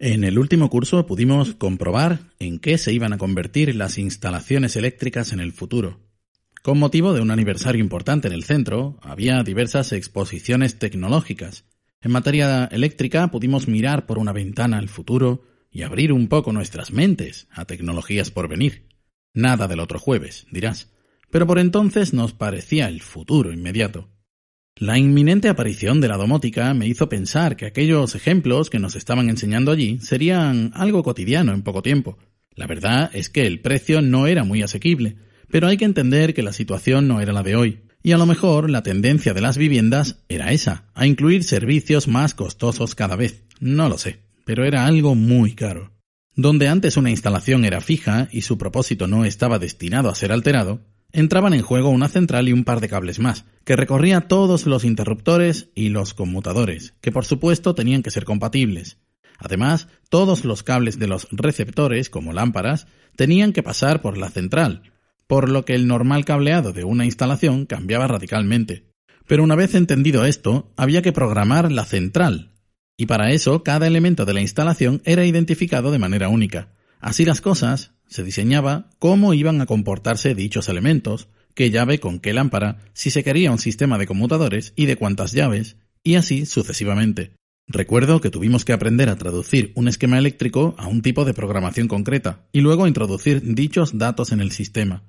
En el último curso pudimos comprobar en qué se iban a convertir las instalaciones eléctricas en el futuro. Con motivo de un aniversario importante en el centro, había diversas exposiciones tecnológicas. En materia eléctrica pudimos mirar por una ventana al futuro y abrir un poco nuestras mentes a tecnologías por venir. Nada del otro jueves, dirás. Pero por entonces nos parecía el futuro inmediato. La inminente aparición de la domótica me hizo pensar que aquellos ejemplos que nos estaban enseñando allí serían algo cotidiano en poco tiempo. La verdad es que el precio no era muy asequible, pero hay que entender que la situación no era la de hoy, y a lo mejor la tendencia de las viviendas era esa, a incluir servicios más costosos cada vez. No lo sé, pero era algo muy caro. Donde antes una instalación era fija y su propósito no estaba destinado a ser alterado, entraban en juego una central y un par de cables más, que recorría todos los interruptores y los conmutadores, que por supuesto tenían que ser compatibles. Además, todos los cables de los receptores, como lámparas, tenían que pasar por la central, por lo que el normal cableado de una instalación cambiaba radicalmente. Pero una vez entendido esto, había que programar la central, y para eso cada elemento de la instalación era identificado de manera única. Así las cosas, se diseñaba cómo iban a comportarse dichos elementos, qué llave con qué lámpara, si se quería un sistema de conmutadores y de cuántas llaves, y así sucesivamente. Recuerdo que tuvimos que aprender a traducir un esquema eléctrico a un tipo de programación concreta, y luego introducir dichos datos en el sistema.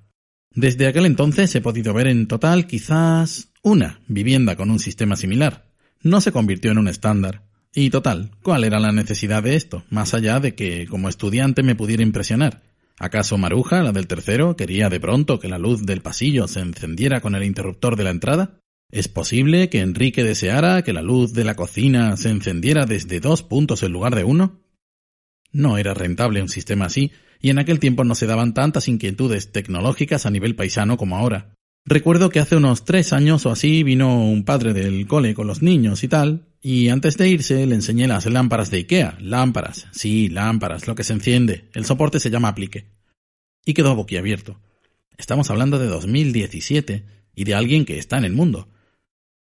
Desde aquel entonces he podido ver en total quizás una vivienda con un sistema similar. No se convirtió en un estándar. Y total, ¿cuál era la necesidad de esto, más allá de que como estudiante me pudiera impresionar? ¿Acaso Maruja, la del tercero, quería de pronto que la luz del pasillo se encendiera con el interruptor de la entrada? ¿Es posible que Enrique deseara que la luz de la cocina se encendiera desde dos puntos en lugar de uno? No era rentable un sistema así, y en aquel tiempo no se daban tantas inquietudes tecnológicas a nivel paisano como ahora. Recuerdo que hace unos tres años o así vino un padre del cole con los niños y tal, y antes de irse le enseñé las lámparas de Ikea. Lámparas, sí, lámparas, lo que se enciende. El soporte se llama aplique. Y quedó boquiabierto. Estamos hablando de 2017 y de alguien que está en el mundo.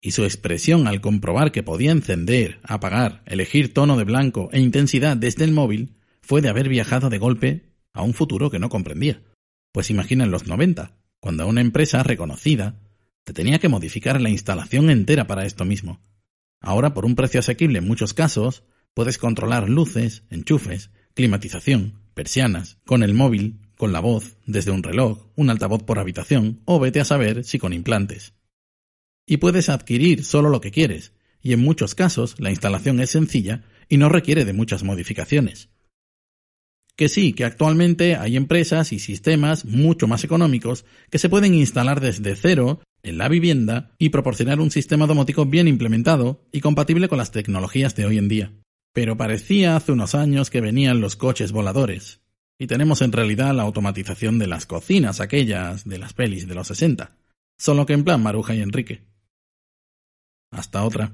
Y su expresión al comprobar que podía encender, apagar, elegir tono de blanco e intensidad desde el móvil fue de haber viajado de golpe a un futuro que no comprendía. Pues imagina en los 90, cuando una empresa reconocida te tenía que modificar la instalación entera para esto mismo. Ahora, por un precio asequible en muchos casos, puedes controlar luces, enchufes, climatización, persianas, con el móvil, con la voz, desde un reloj, un altavoz por habitación, o vete a saber si con implantes. Y puedes adquirir solo lo que quieres, y en muchos casos la instalación es sencilla y no requiere de muchas modificaciones. Que sí, que actualmente hay empresas y sistemas mucho más económicos que se pueden instalar desde cero en la vivienda y proporcionar un sistema domótico bien implementado y compatible con las tecnologías de hoy en día. Pero parecía hace unos años que venían los coches voladores, y tenemos en realidad la automatización de las cocinas aquellas de las pelis de los 60, solo que en plan Maruja y Enrique. Hasta otra.